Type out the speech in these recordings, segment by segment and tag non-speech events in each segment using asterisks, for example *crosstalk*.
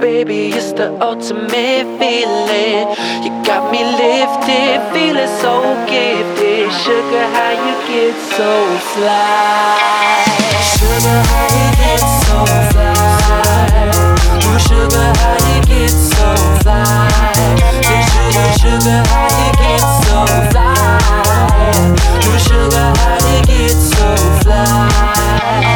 baby, it's the ultimate feeling. You got me lifted, feeling so gifted. Sugar, how you get so fly? Sugar, how you get so fly? Ooh, sugar, how you get so fly? Ooh, sugar, sugar, how you get so fly? Ooh, sugar, how you get so fly?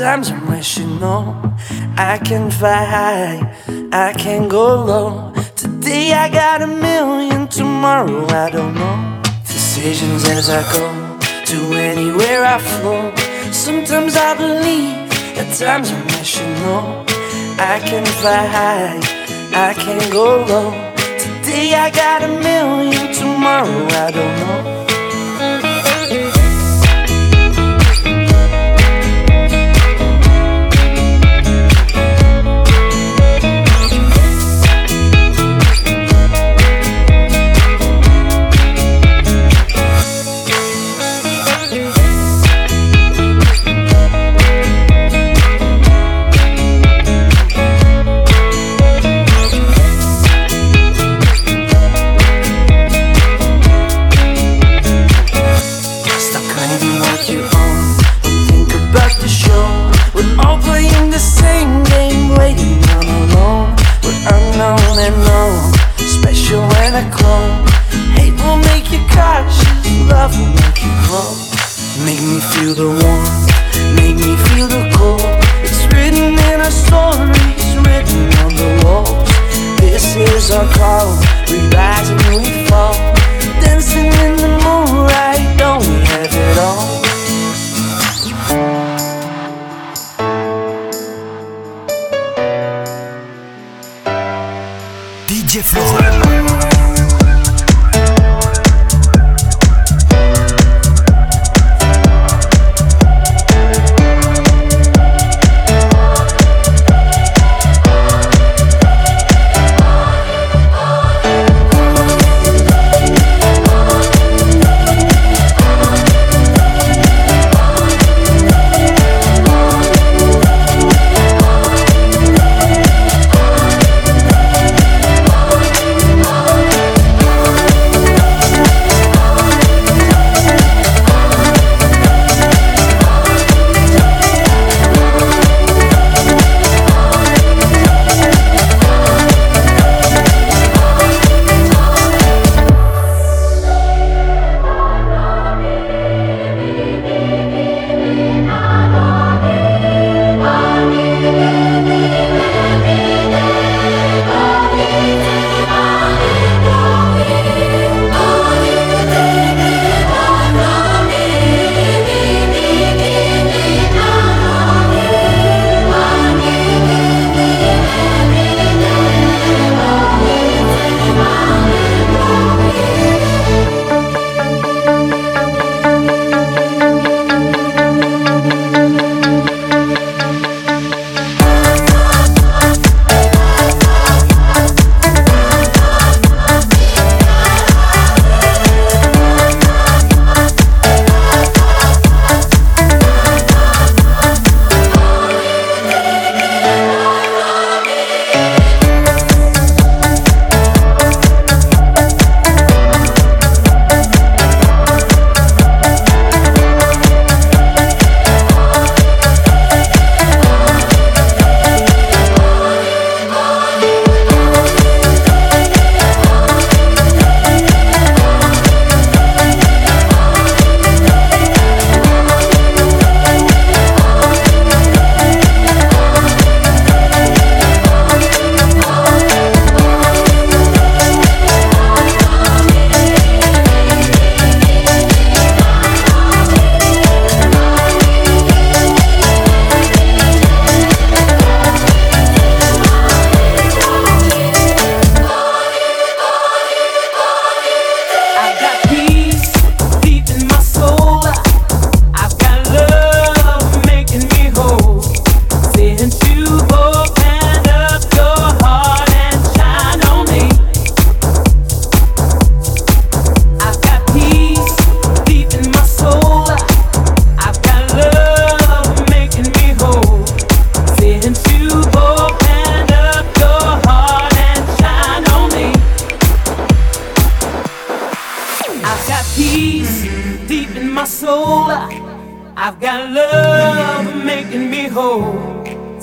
at times I'm rational. I can fly high, I can go low. Today I got a million, tomorrow I don't know. Decisions as I go, to anywhere I flow. Sometimes I believe, at times I'm rational. I can fly high, I can go low. Today I got a million, tomorrow I don't know. Make me feel the warmth, make me feel the cold. It's written in our stories, written on the walls. This is our call. We rise and we fall.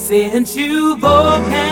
since you both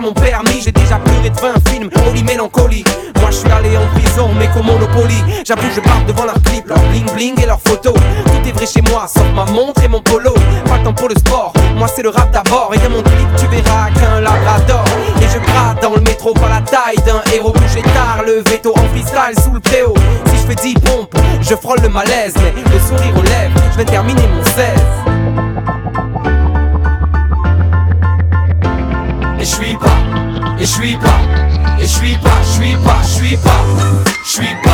mon permis, j'ai déjà pleuré de 20 films, holy mélancolie. Moi je suis allé en prison, mais qu'au Monopoly. J'avoue, je parle devant leur clip, leur bling bling et leurs photos. Tout est vrai chez moi, sauf ma montre et mon polo. Pas le temps pour le sport, moi c'est le rap d'abord. Et dans mon clip, tu verras qu'un labrador. Et je gratte dans le métro, pas la taille d'un héros. Bouger tard, le veto en freestyle sous le préau. Si je fais 10 pompes, je frôle le malaise. Mais le sourire aux lèvres, je vais terminer mon 16. Pas, je suis pas, je suis pas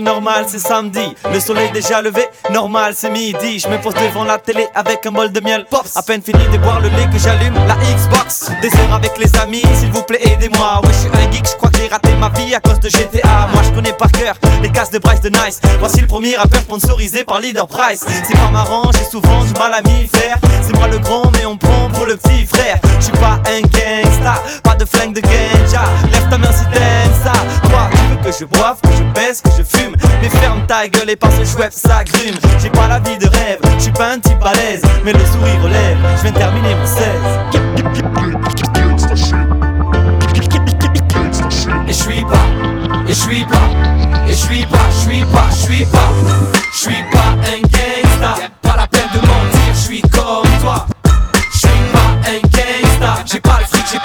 normal c'est samedi. Le soleil déjà levé, normal c'est midi. Je me pose devant la télé avec un bol de miel. Pops, à peine fini de boire le lait que j'allume la Xbox. Des heures avec les amis, s'il vous plaît aidez-moi. Ouais, je suis un geek, je crois que j'ai raté ma vie à cause de GTA. Moi je connais par cœur les cases de Bryce de Nice. Voici le premier rappeur sponsorisé par Leader Price. C'est pas marrant, j'ai souvent du mal à m'y faire. C'est moi le grand, mais on prend pour le petit frère. Je suis pas un gangsta, pas de flingue de ganja. Lève ta main si t'aimes ça. Quoi, tu veux que je boive, que je baisse, que je Mais ferme ta gueule et parce que je ça grume. J'ai pas la vie de rêve, je suis pas un type à l'aise. Mais le sourire relève, je viens terminer mon 16. Et je suis pas, et je suis pas, et je suis pas, je suis pas, je suis pas, je suis pas un gangsta. Pas la peine de mentir, je suis comme toi. Je suis pas un gangsta. J'ai pas le fric, j'ai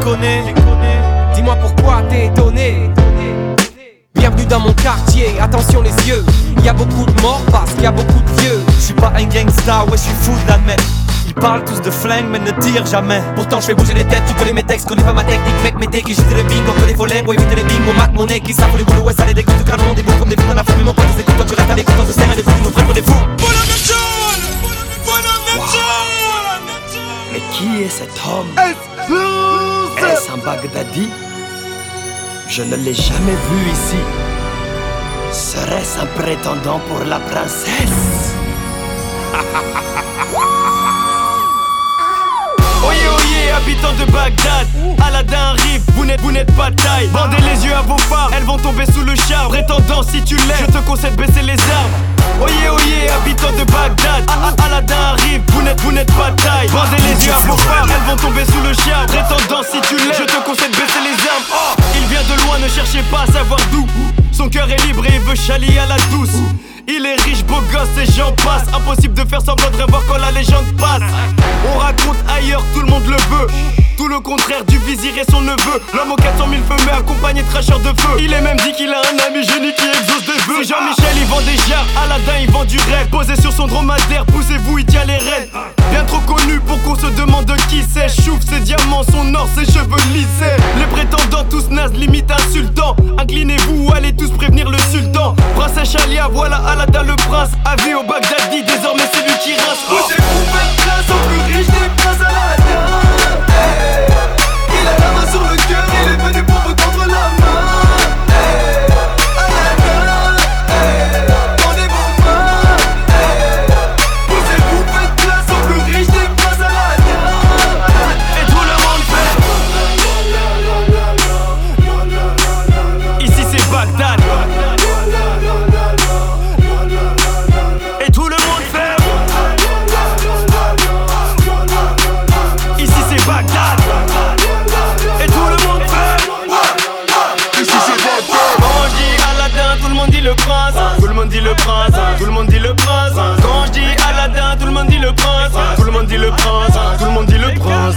connais. Dis-moi pourquoi t'es étonné. Bienvenue dans mon quartier, attention les yeux. Y a beaucoup de morts parce qu'il y a beaucoup de vieux. Je suis pas un gangsta, ouais, je suis fou d'admettre. Ils parlent tous de flingue, mais ne tirent jamais. Pourtant je fais bouger les têtes, tu connais mes textes, connais pas ma technique, mec, mes decks, j'étais le bingo, que les volets, ouais, éviter les bingos, mat mon nez, qui savent les boulots, ouais, ça les dégoûte, le monde des bouts comme des fous dans la famille, mon pote, c'est toi, tu restes avec toi, se serre les fous, nous pour des fous. Mais qui est cet homme? Est-ce un Baghdadi Je ne l'ai jamais vu ici. Serait-ce un prétendant pour la princesse? *laughs* Oyez, oyez, habitants de Bagdad. Aladdin arrive, vous n'êtes, vous n'êtes pas taille. Bandez les yeux à vos phares, elles vont tomber sous le char. Prétendant, si tu l'es, je te conseille de baisser les armes. Oyez, oyez, habitants de Bagdad. Aladdin arrive, vous n'êtes, vous n'êtes pas taille. Bandez les yeux à vos phares, elles vont tomber sous le char. Prétendant, si tu l'es, je te conseille de baisser les armes. Oh, il vient de loin, ne cherchez pas à savoir d'où. Son cœur est libre et il veut chalier à la douce. Il est riche, beau gosse et j'en passe. Impossible de faire semblant de voir quand la légende passe. On raconte ailleurs, tout le monde le veut. Tout le contraire du vizir et son neveu. L'homme aux 400 000 feux, mais accompagné de cracheurs de feu. Il est même dit qu'il a un ami génie qui exauce des vœux. Jean-Michel, il vend des jarres. Aladdin, il vend du rêve. Posé sur son dromadaire, poussez-vous, il tient les rênes. Se demande de qui c'est. Chouf ses diamants, son or, ses cheveux lissés. Les prétendants, tous nazes, limite insultants. Inclinez-vous ou allez tous prévenir le sultan. Princesse Chalia, voilà Aladdin le prince. Avis au Baghdadi, désormais c'est lui qui rince. Place au plus riche des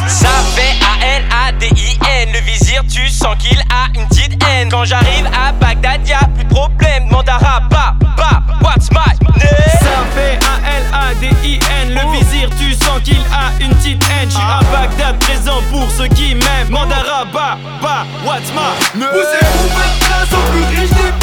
Ça fait A-L-A-D-I-N. Le vizir, tu sens qu'il a une petite haine. Quand j'arrive à Bagdad, y'a plus de problème. Demande à Rabat, what's my name? Ça fait A-L-A-D-I-N. Le vizir, tu sens qu'il a une petite haine. J'suis à Bagdad, présent pour ceux qui m'aiment. Demande à Rabat, bah, what's my name? Poussez-vous, place au plus riche des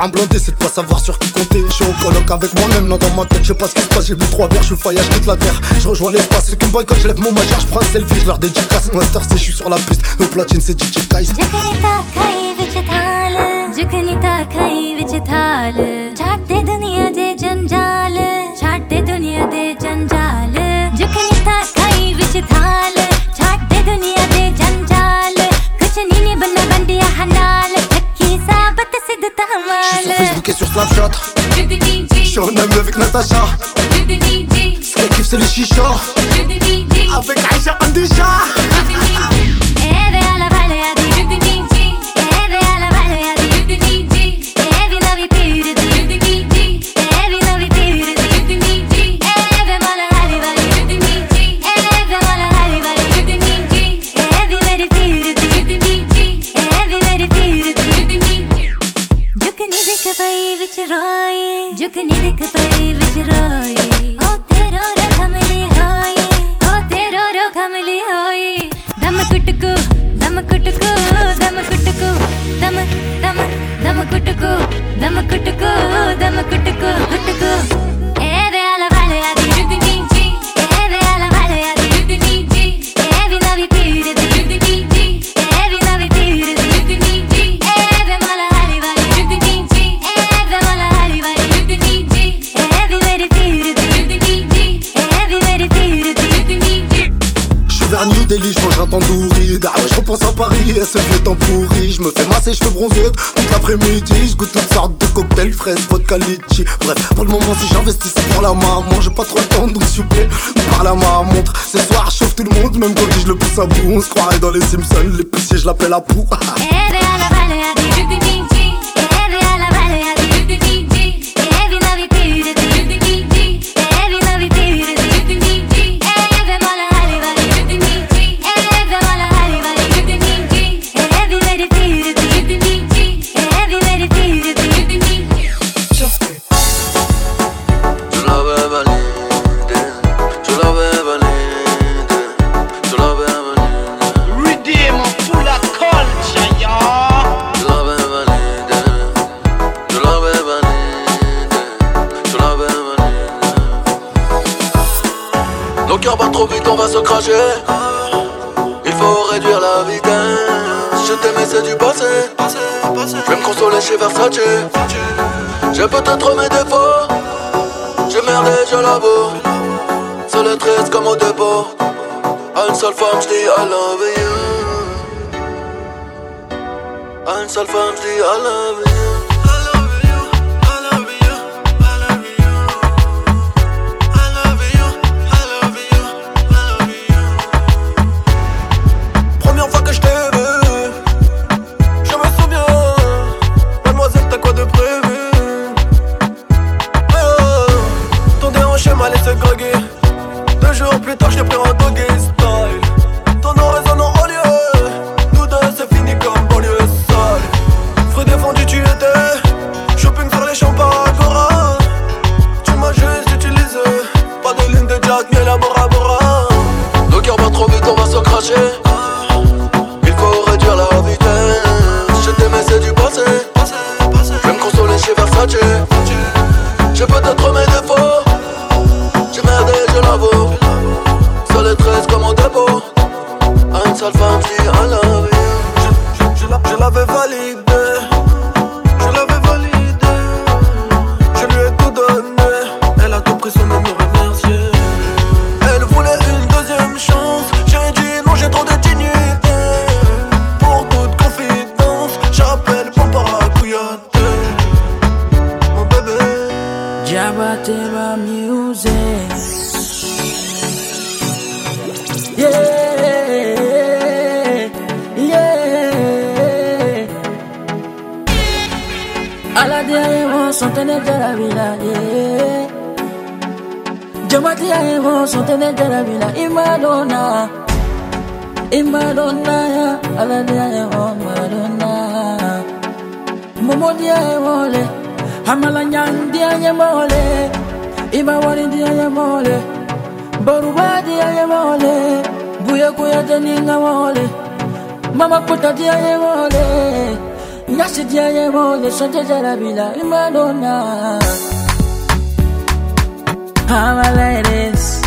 un blindé, c'est de pas savoir sur qui compter. Je suis au coloc avec moi-même, là dans ma tête, je sais pas ce qui se passe. J'ai bu trois verres, je suis faillage, quitte la terre. Je rejoins l'espace, ceux qui me quand je lève mon majeur, je prends un selfie, je leur dédicace. Master, c'est je suis sur la piste, au platine, c'est DJ Tice. छाटते दुनिया दे sur Facebook et sur Snapchat. Je suis en avec Natacha. Ce kiffe, c'est le chichor. Avec Aïcha Andéja. Andisha Je goûte toutes sortes de cocktails, fraises, vodka, litchi. Bref, pour le moment si j'investis c'est pour la maman. J'ai pas trop le temps donc s'il vous plaît, parle à ma montre. Ce soir je chauffe tout le monde, même quand je le pousse à bout. On se croirait dans les Simpsons, les poussiers je l'appelle à *laughs* Il faut réduire la vitesse. Je t'aimais, c'est du passé. Je vais me consoler chez Versace. J'ai peut-être mes défauts. J'ai merdé, je l'avoue. Seul et triste comme au dépôt. À une seule femme, j'dis I love you. À une seule femme, j'dis I love you. I love you. Je, je l'avais validé. ne jarabi la ye jamatiya ye ko ne jarabi la i ma dɔn ya, i ma dɔn ya ala de ye ye ko le hamala ɲandiya ye ko le i ma waridiya ye ko le barubadiya ye ko le buyakuya tɛ ni n mama kutadiya ye ko. Santa Jarabila in Madonna. How my ladies,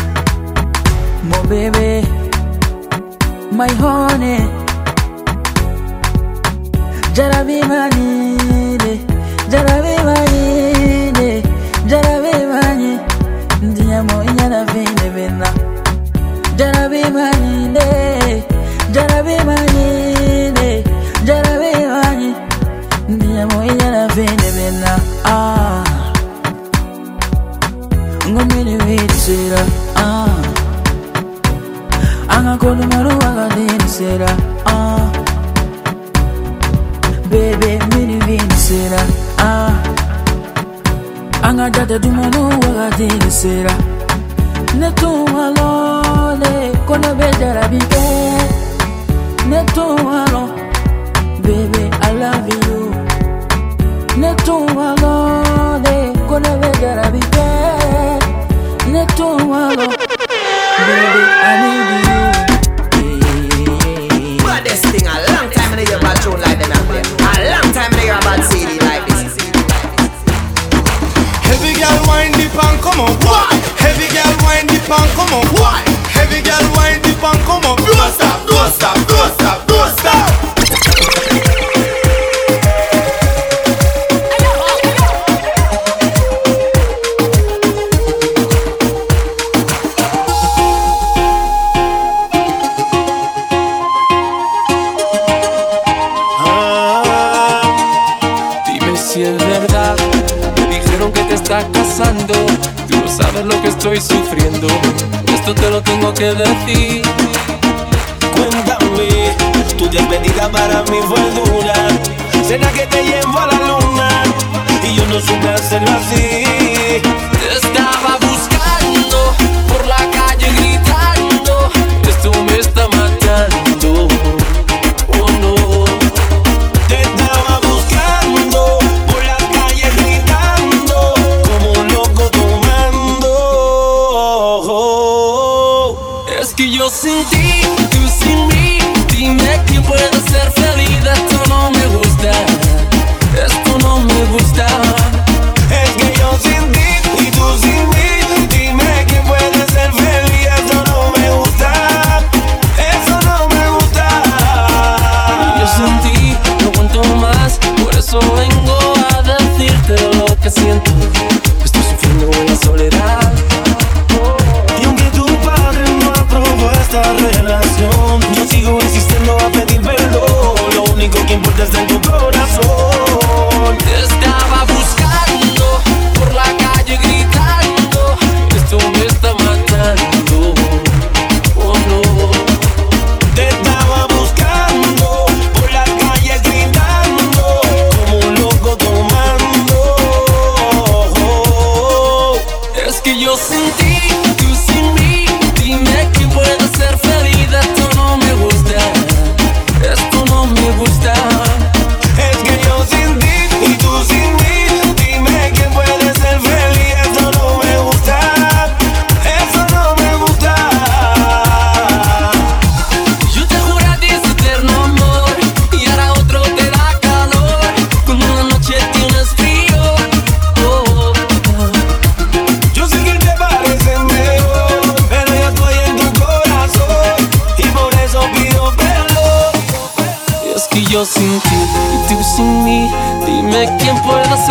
my baby, my honey. Jarabi manine, Jarabi manine, Jarabi mani. Ndiamo inyana vine vina. Jarabi manine, Jarabi manine, sera ah. Anga kono maro anga din sera ah. Baby mini vin sera ah. Ndinisera angakola umaro wakandinisera bebe minivinisera sera. dumano wakatindinisera netumalole kono bedarabite netumalo baby i love you. Netumalo baby, I need you. Baddest thing, a long time in hear about tune like them there. A long time in hear about CD like this. Heavy girl wine the pan, come on, why? Heavy girl wine the pan, come on,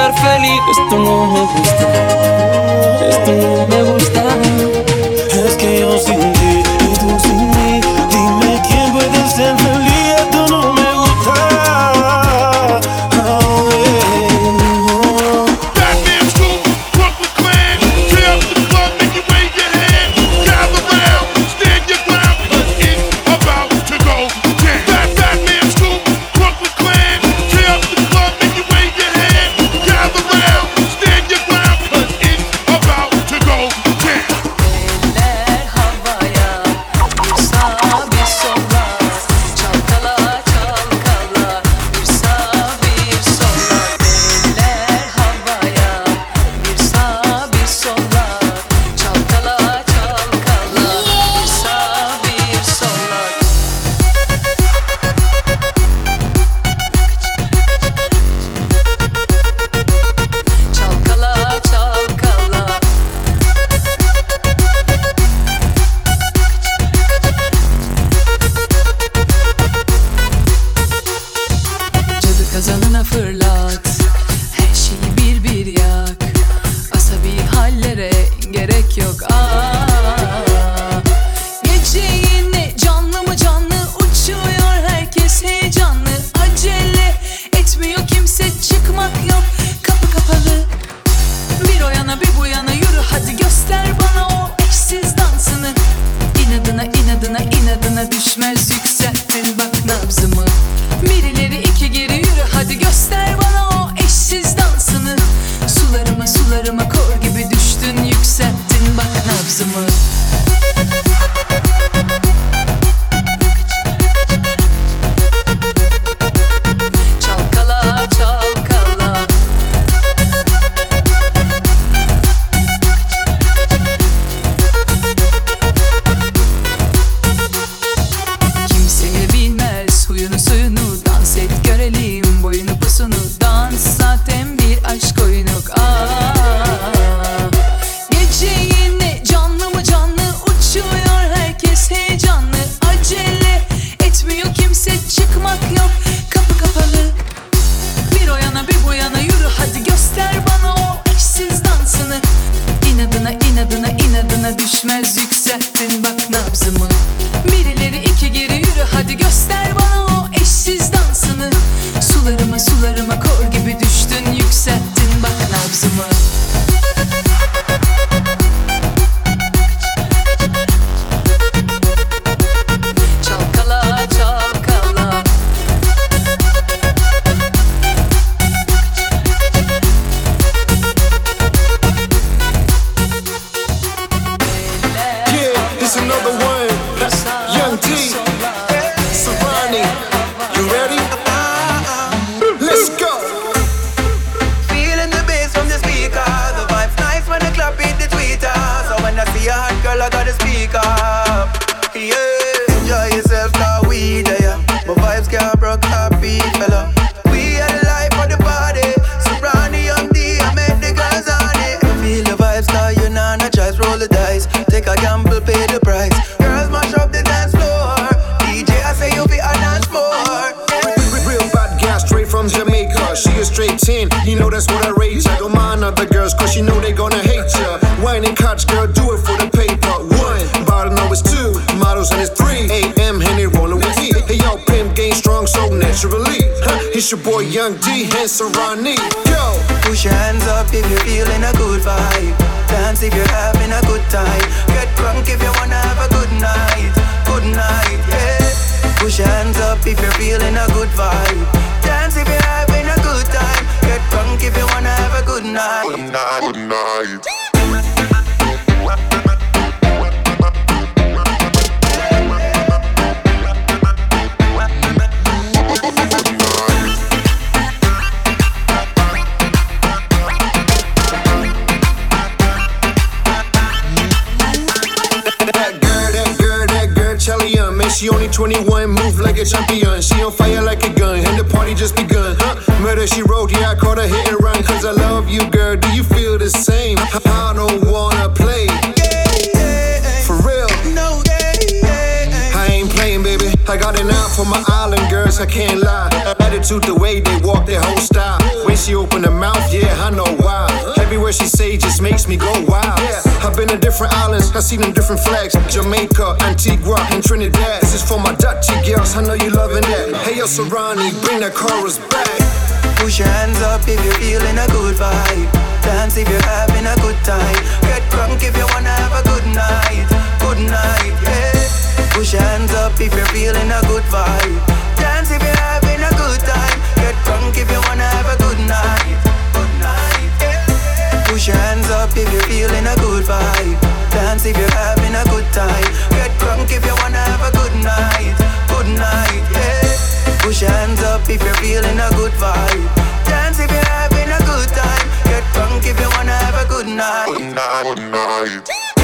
ser feliz. Esto no me gusta, esto no me like a champion. She on fire like a gun, and the party just begun, huh? Murder she wrote, yeah, I caught her hit and run, cause I love you, girl. Do you feel the same? I don't wanna play. An eye for my island girls, I can't lie. Attitude, the way they walk, their whole style. When she open her mouth, yeah, I know why. Everywhere she say just makes me go wild. Yeah, I've been to different islands, I've seen them different flags. Jamaica, Antigua, and Trinidad. This is for my Dutchy girls, I know you loving that. Hey, yo, Serrani, bring that chorus back. Push your hands up if you're feeling a good vibe. Dance if you're having a good time. Get drunk if you wanna have a good night. Good night, yeah. Push your hands up if you're feeling a good vibe. Dance if you're having a good time. Get drunk if you wanna have a good night. Good night, yeah. Push your hands up if you're feeling a good vibe. Dance if you're having a good time. Get drunk if you wanna have a good night. Good night, yeah. Push your hands up if you're feeling a good vibe. Dance if you're having a good time. Get drunk if you wanna have a good night. Good night, good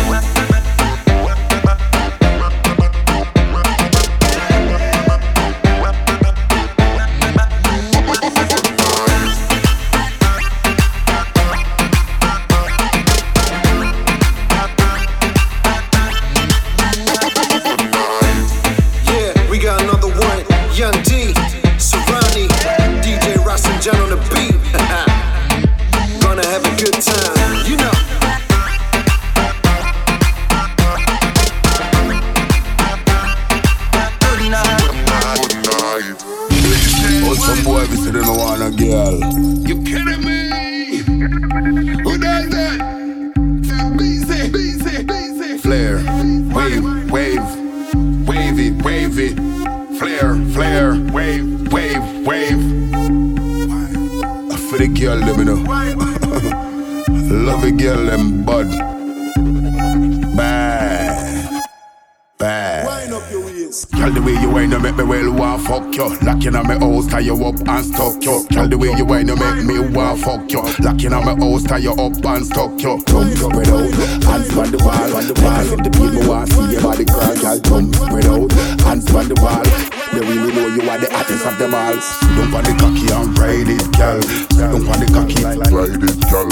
know. Love a girl, them, bud. Bad, bad. Girl, the way you whine, you make me well want fuck you. Locking on my house, tie you up and stuck you. Girl, the way you whine, you make me want fuck you. Locking on my house, tie you up and stuck you. Jump spread out, hands on the wall, on the wall. Let the people want hottest of them all. Don't want the cocky and ride it, girl. Don't want the cocky, ride it, girl.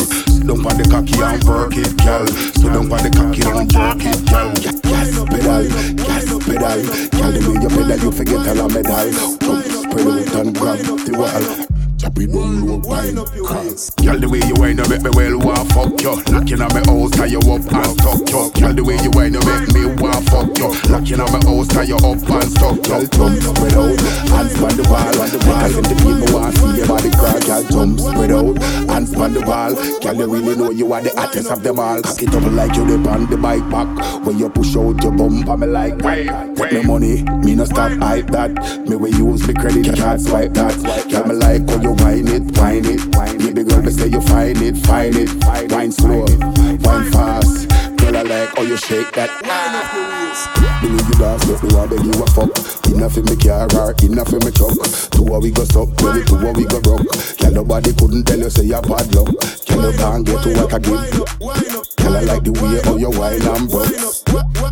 Don't want the cocky and work it, girl. So don't want the cocky and jerk it, girl. Yes, pedal, yes, pedal. Girl, the way you pedal, you forget all the medal. Jump, spread out and grab the wall. Chop it down low, wine cross. Girl, the way you whine, you make me well want fuck you. Locking on my house, tie you up and stuck you. Girl, the way you whine, you make me want fuck you. Locking on my house, tie you up and stuck you. Jump spread out, hands on the wall, on the wall. Let the people want see your body crack. Girl, jump spread out, hands on the wall. Girl, you really know you are the hottest of them all. Cock it up like you dip on the bike back. When you push out your bump, I'm like, wait, Take me money, me no stop hype that. Me we use me credit card swipe that. Girl, me like how you wine it, wine it. Baby girl, me say you find it, find it. Wine slow, wine fast. Girl, I like how you shake that. Believe you dance, but me want beg you a fuck. Enough in me car or enough in me truck. Two how we go suck, baby, two how we go rock. Girl, nobody couldn't tell you say you're bad luck. Girl, you can't get to what I give. Girl, I like the way how you wine and broke.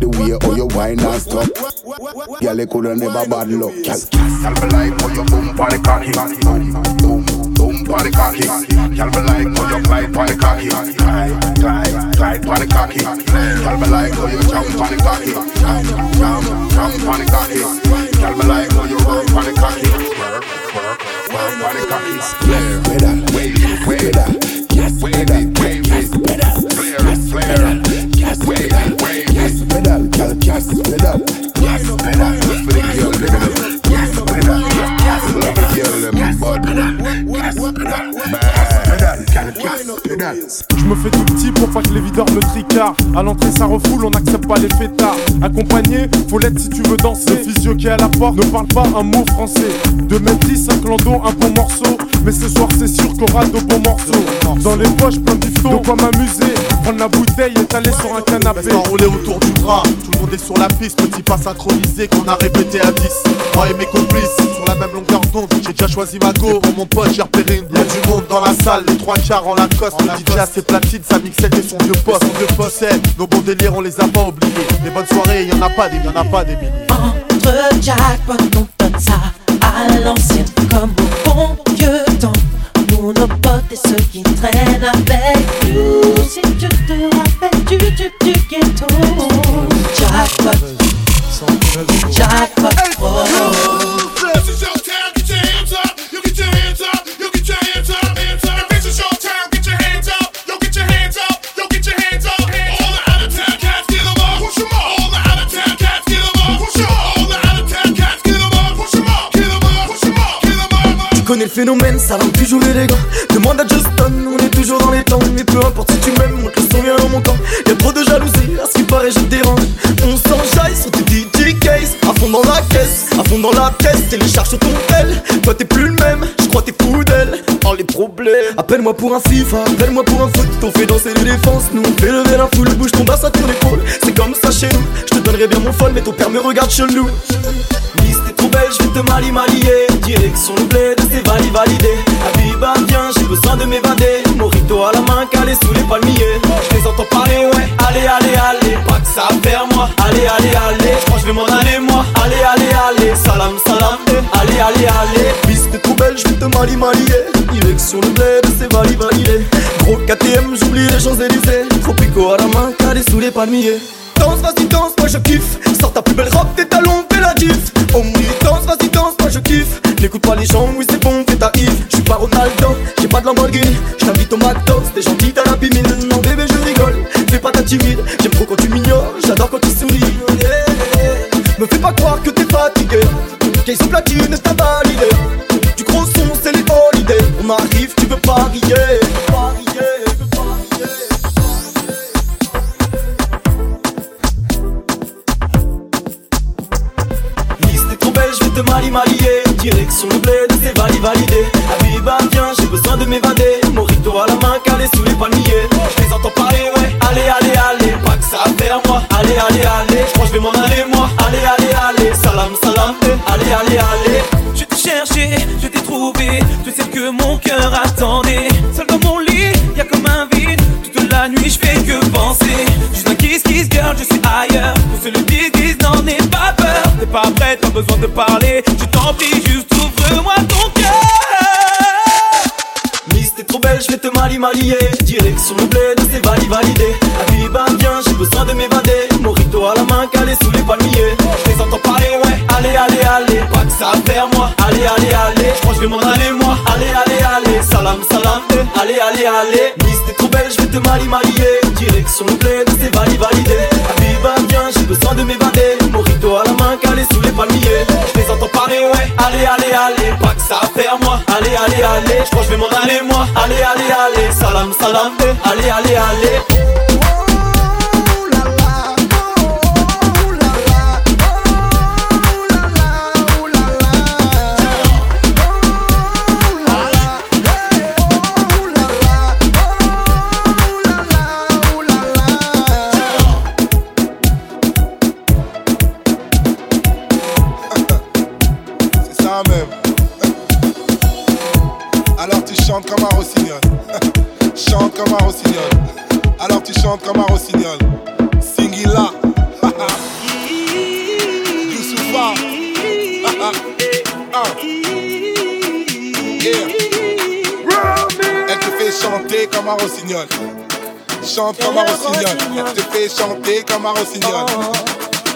The way how you wine and stop. Girl, you coulda never bad luck. Girl, girl, me like how you boom pon the cocky. Boom, boom pon the cocky. Girl, me like how you glide pon the cocky. Glide, glide, glide pon the cocky. Girl, me like how you jump pon the cocky. Jump, jump, jump pon the cocky. Girl, me like how you work pon the cocky. Work, work, work pon the cocky. Flare, pedal, wave, pedal. Yes, pedal, wave, yes, pedal. Flare, flare, yes, pedal, wave, yes, pedal, girl, yes, pedal. Yes, Girl, them bad, bad, bad. Je me fais tout petit pour pas que les videurs me tricardent. À l'entrée, ça refoule, on n'accepte pas les fêtards. Accompagné, faut l'être si tu veux danser. Le physio qui est à la porte ne parle pas un mot français. De mètres 10, un clando, un bon morceau. Mais ce soir, c'est sûr qu'on aura de bons morceaux. Dans les poches, plein de de quoi m'amuser. Prendre la bouteille et t'aller sur un canapé. enroulé autour du bras, tout le monde est sur la piste, petit pas synchronisé qu'on a répété à 10. Moi et mes complices, sur la même longueur d'onde, j'ai déjà choisi ma go. Pour mon pote, j'ai repéré une Y'a du monde dans la salle, les trois quarts en Lacoste. Le DJ a ses platines, sa mixette et son vieux poste. Son vieux poste, nos bons délires, on les a pas oubliés. Les bonnes soirées, y'en a pas des, y'en a pas des milliers. Entre jackpot, on donne ça à l'ancienne comme au bon vieux temps. Pour nos potes et ceux qui traînent avec nous. Si tu te rappelles du tube du ghetto. Jackpot. Jackpot. Oh. Phénomène, ça rend toujours les gars. Demande à Justin, on est toujours dans les temps. Mais peu importe si tu m'aimes, le son vient en montant. Y'a trop de jalousie, à ce qui paraît je dérange. On s'enjaille sur tes DJ case À fond dans la caisse, à fond dans la caisse Télécharge sur ton tel, toi t'es plus le même Je crois t'es fou d'elle, oh les problèmes. Appelle-moi pour un FIFA, appelle-moi pour un foot. On fait danser les défenses, nous on fait lever la foule Bouge ton bassin sur l'épaule, c'est comme ça chez nous. Je te donnerai bien mon phone, mais ton père me regarde chelou Miss t'es trop belle, je vais te mali marier Direction le bled, c'est validé validé. Habiba viens, j'ai besoin de m'évader. Morito à la main, calé sous les palmiers. Je les entends parler, ouais. Allez, allez, allez, pas que ça vers moi. Allez, allez, allez, je crois que je vais m'en aller moi. Allez, allez, allez, salam, salam eh. Allez, allez, allez. Miss t'es trop belle, je vais te mali marier Direction le bled, c'est validé validé. Gros KTM, j'oublie les Champs-Élysées. Tropico à la main, calé sous les palmiers Danse, vas-y, danse, moi je kiffe. Sors ta plus belle robe, tes talons, fais la gif Oh oui, danse, vas-y, danse, moi je kiffe. N'écoute pas les gens, oui c'est bon, fais ta if J'suis pas Ronaldo, j'ai pas de Lamborghini. J't'invite au McDo, t'es gentil, t'as la bimine Non bébé, je rigole, fais pas ta timide. J'aime trop quand tu m'ignores, j'adore quand tu souris. Yeah. Me fais pas croire que t'es fatigué. Sont platine, t'as belle, je vais te mali marier Direction le bled, c'est validé validé Habiba viens, j'ai besoin de m'évader Morito à la main, calé sous les palmiers Je les entends parler, ouais Allez, allez, allez, pas que ça vers moi Allez, allez, allez, je je vais m'en aller moi Allez, allez, allez, salam, salam. Allez, allez, allez Je t'ai cherché, je t'ai trouvé, tu sais que mon cœur attendait. Seul dans mon lit, y a comme un vide. Toute la nuit, je fais que penser. Juste un kiss, kiss girl, je suis ailleurs. Le dise, dise, n'en aie pas peur. T'es pas prête, pas besoin de parler. Je t'en prie, juste ouvre-moi ton cœur. Miss t'es trop belle, je vais te mali marier Direction le bled, c'est validé. Validé Habiba viens, j'ai besoin de m'évader. Morito à la main, calé sous les palmiers Je les entends parler, ouais Allez, allez, allez, pas que ça vers moi. Allez, allez, allez, je crois que je vais m'en aller moi. Allez, allez, allez, salam, salam eh. Allez, allez, allez. Miss t'es trop belle, je vais te mali marier Direction le bled, c'est validé validé À la main, calé sous les palmiers. Je les entends parler, ouais. Allez, allez, allez, pas que ça vers moi. Allez, allez, allez, je crois que je vais m'en aller moi. Allez, allez, allez, salam, salam. Allez, allez, allez Alors tu chantes comme un rossignol. Singila. *laughs* Youssoufa. *laughs* Ah. Yeah. Elle te fait chanter comme un rossignol. Chante comme un rossignol. Elle te fait chanter comme un rossignol.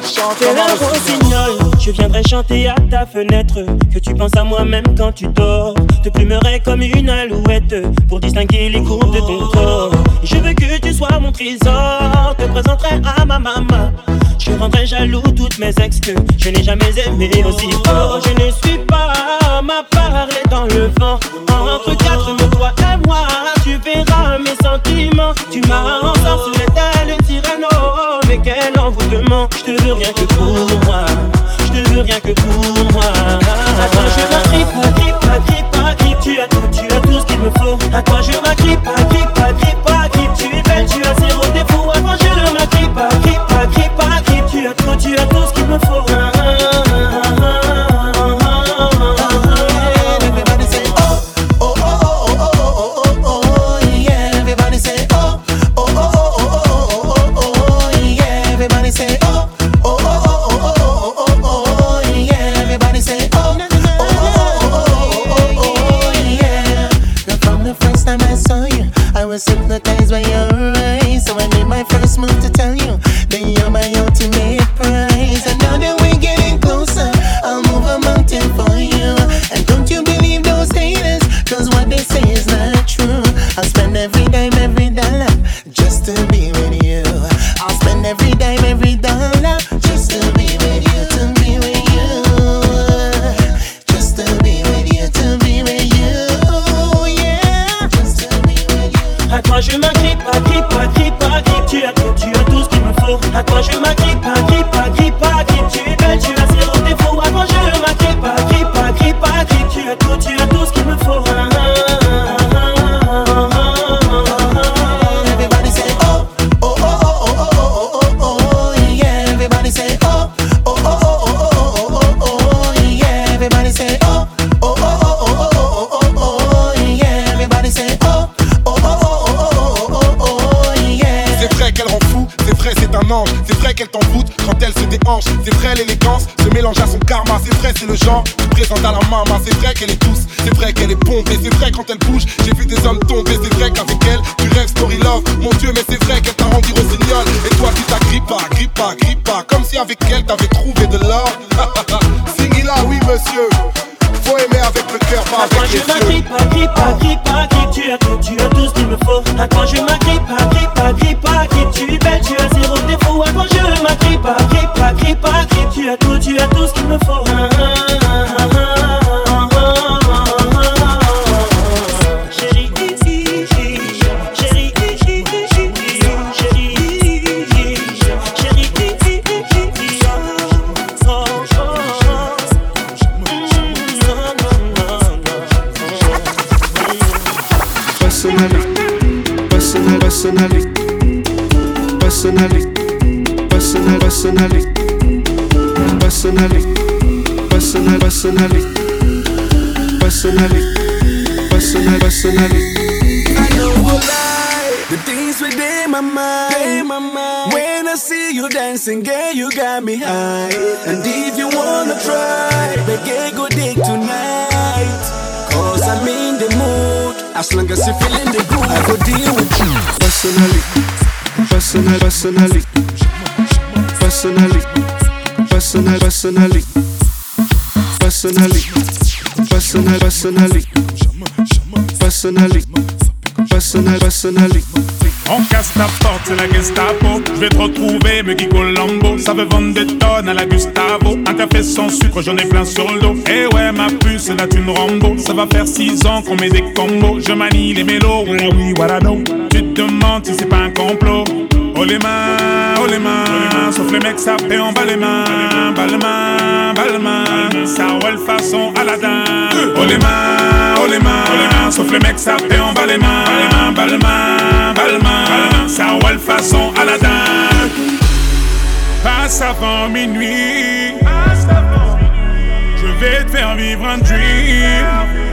Chante Fais comme un rossignol. rossignol, je viendrai chanter à ta fenêtre Que tu penses à moi même quand tu dors Te plumerai comme une alouette Pour distinguer les courbes de ton corps Je veux que tu sois mon trésor Te présenterai à ma maman Je rendrai jaloux toutes mes ex que je n'ai jamais aimé aussi fort. Je ne suis pas ma part dans le vent. Entre quatre, me toi et moi, tu verras mes sentiments. Tu m'as ensorcelé tel tyranno, mais quel envoûtement. Je te veux rien que pour moi. Je te veux rien que pour moi. Attends, je m'agrippe, agrippe, agrippe, agrippe. Tu as tout, tu as tout ce qu'il me faut. À toi je m'agrippe, agrippe, agrippe, agrippe. Tu es belle, tu as zéro défaut. À toi je m'agrippe, agrippe, agrippe, agrippe. Tu as tout, tu as tout personally, personally, personal, personally, personally, personal, personally. I don't the things within my mind. my mind. When I see you dancing, girl, you got me high. And if you wanna try, baby, go dig tonight. Cause I'm in the mood. As long as you're feeling the groove, I go deal with you. Personally, personal, personally, personally, personal, personally, personally, personal, personally, personally, personal, personally. On casse ta porte, c'est la Gestapo. Je vais te retrouver, me Lambo. Ça veut vendre des tonnes à la Gustavo. Un café sans sucre, j'en ai plein sur le dos. Eh ouais, ma puce, là tu une Rambo. Ça va faire 6 ans qu'on met des combos. Je manie les mélos, oui, voilà, non. Tu te demandes si c'est pas un complot. Oh les mains, oh les mains, sauf les mecs ça fait en bas les mains, bas les mains, bas les mains, ça roule façon Aladdin. Oh les mains, oh les mains, sauf les mecs ça fait en bas les mains, bas les mains, bas les mains, ça roule façon Aladdin. Passe avant minuit, je vais te faire vivre un dream.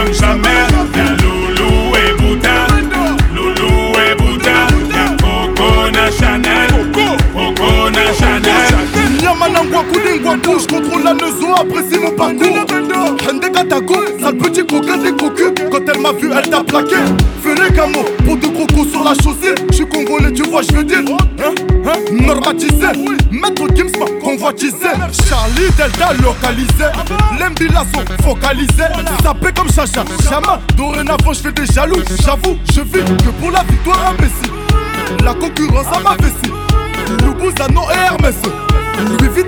Je contrôle la nezo, apprécie mon parcours. Hende Katako, sale petit coquin des cocus. Quand elle m'a vu, elle t'a plaqué. Fais gamos, pour de Drapeau sur la chaussée, je suis congolais, tu vois, je veux dire. Hein, hein, normatisé, maître Gims m'a convoitisé. Charlie Delta localisé, l'Embila sont focalisés. Sapé comme Chacha, Chama. Dorénavant, je fais des jaloux. J'avoue, je vis que pour la victoire imbécile. La concurrence à ma vessie. Loubouzanon et Hermès. Lui vite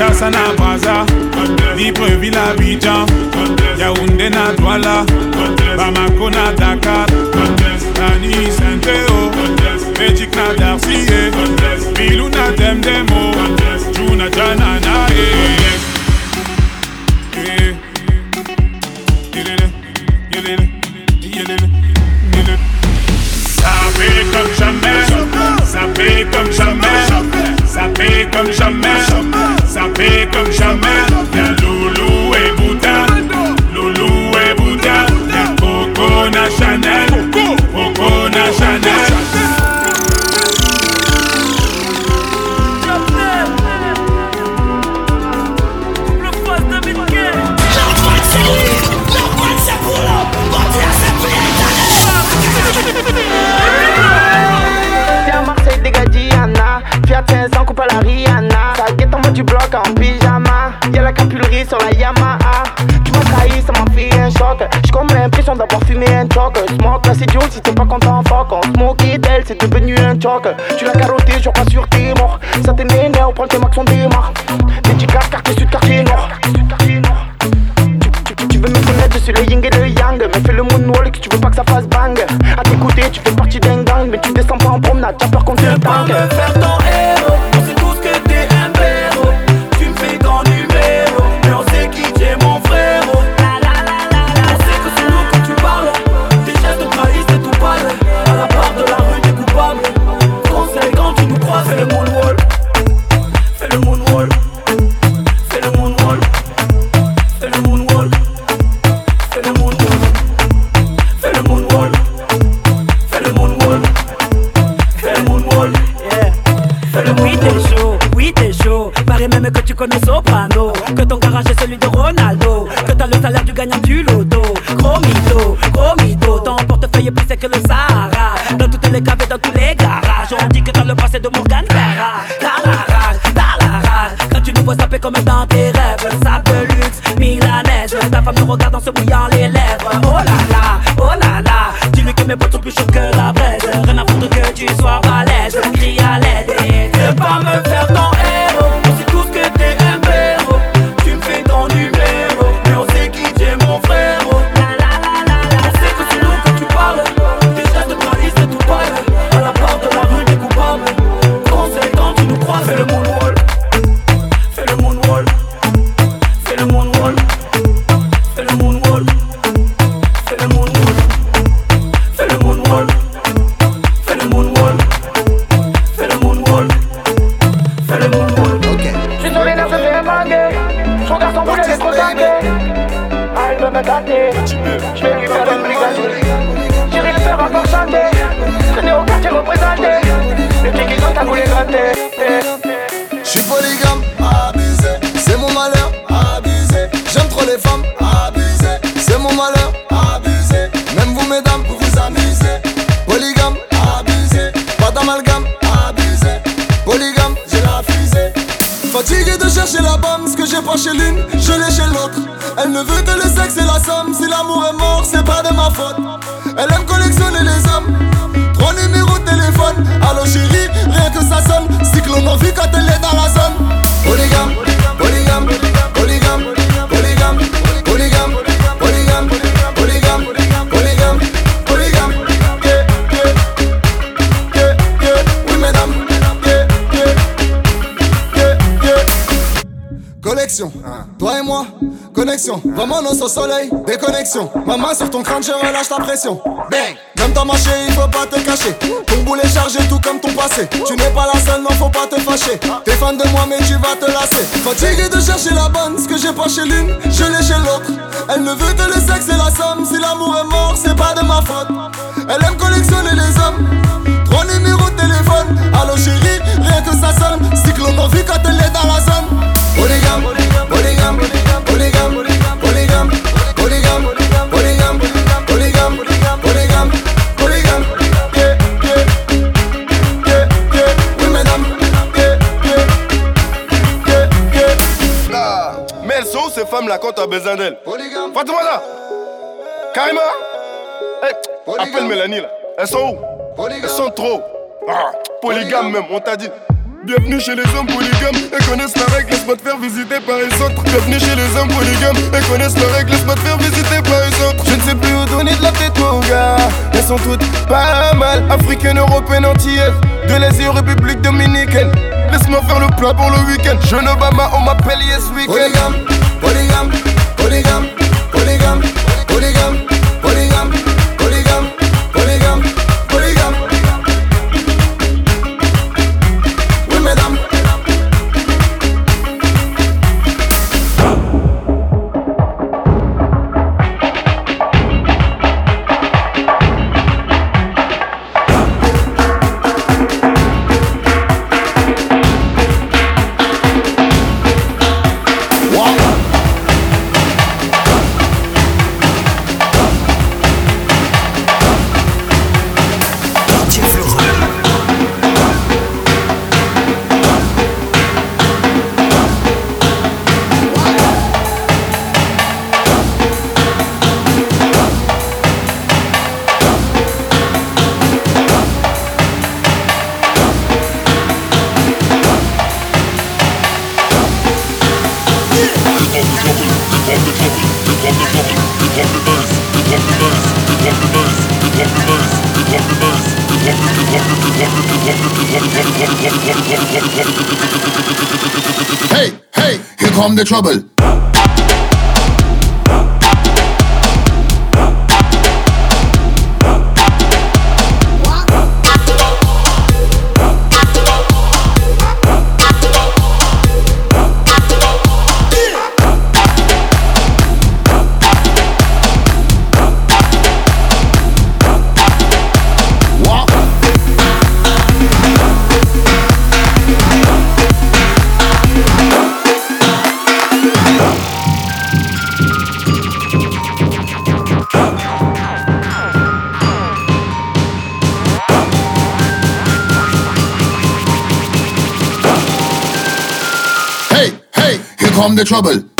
Kinshasa na Libreville Abidjan, Yaoundé na Bamako na Dakar, Tani Saint-Théo, na Bilou na Juna Jana na eh. Eh. Ça comme jamais, ça fait comme jamais, ça fait comme jamais, sapé comme jamais. Fumé un choc. Smoke, c'est Joe, si t'es pas content, fuck. On smoke d'elle, c'est devenu un choc. Tu l'as carotté, je crois sur tes morts. Ça t'est on prend tes max, on démarre. Dédicace, quartier sud, quartier nord. Tu veux me connaître, je suis le yin et le yang Mais fais le moonwalk, tu veux pas que ça fasse bang À t'écouter, tu fais partie d'un gang Mais tu descends pas en promenade, t'as peur qu'on te tank Que tu connais Soprano Que ton garage est celui de Ronaldo Que t'as le salaire du gagnant du loto. Gros mytho, Ton portefeuille est plus sec que le Sahara 30, je relâche la pression. Bang! Même ta marché, il faut pas te cacher. Ton boulet chargé, tout comme ton passé. Tu n'es pas la seule, non, faut pas te fâcher. T'es fan de moi, mais tu vas te lasser. Fatigué de chercher la bonne, ce que j'ai pas chez l'une, je l'ai chez l'autre. Elle ne veut que le sexe et la somme. Si l'amour est mort, c'est pas de ma faute. Elle aime collectionner les hommes. Trois numéros de téléphone. Allô chérie, rien que ça sonne. Cyclone en vie quand elle est dans la zone. Oh, quand t'as besoin d'elles Fatouma là. Karima Eh, Appelle Mélanie là. Elles sont où? Elles sont trop. Ah, polygame même, on t'a dit. Bienvenue chez les hommes polygames. Elles connaissent la règle, laisse-moi te faire visiter par les autres. Bienvenue chez les hommes polygames. Elles connaissent la règle, laisse-moi te faire visiter par les autres. Je ne sais plus où donner de la tête aux gars. Elles sont toutes pas mal. Africaines, européennes, antillaises De l'Asie aux République dominicaine Laisse-moi faire le plat pour le week-end. Jeune Obama, on m'appelle Yes Weekend. Polygame, polygame, polygame, polygame, polygame, the trouble. Come the trouble.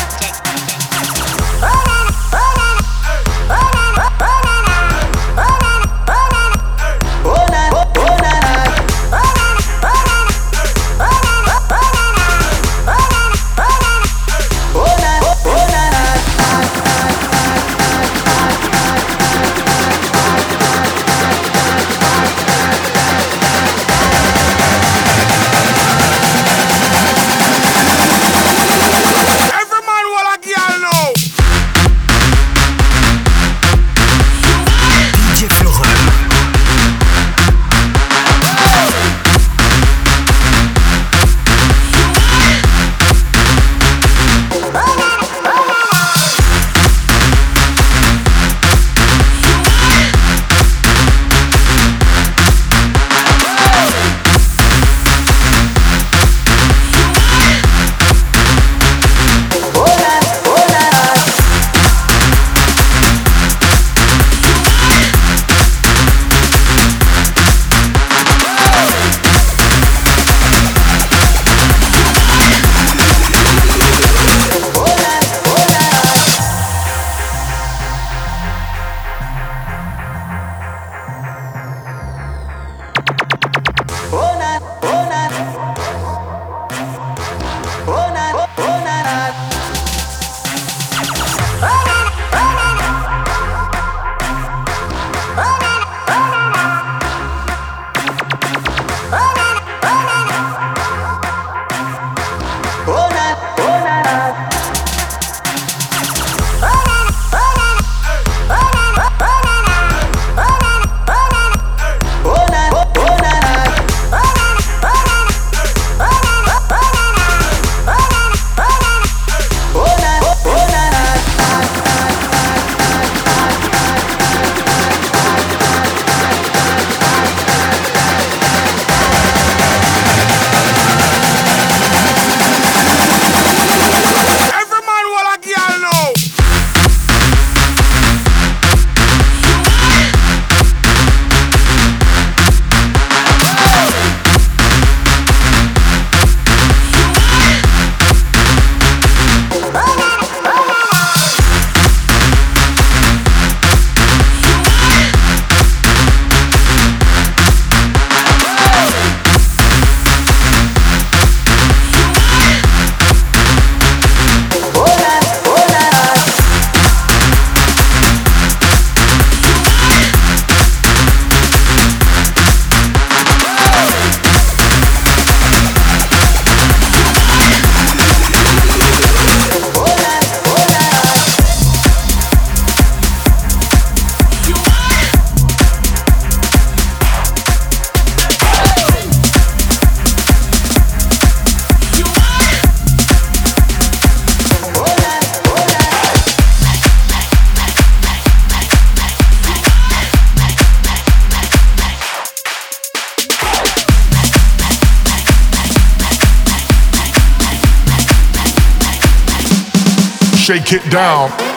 Get down.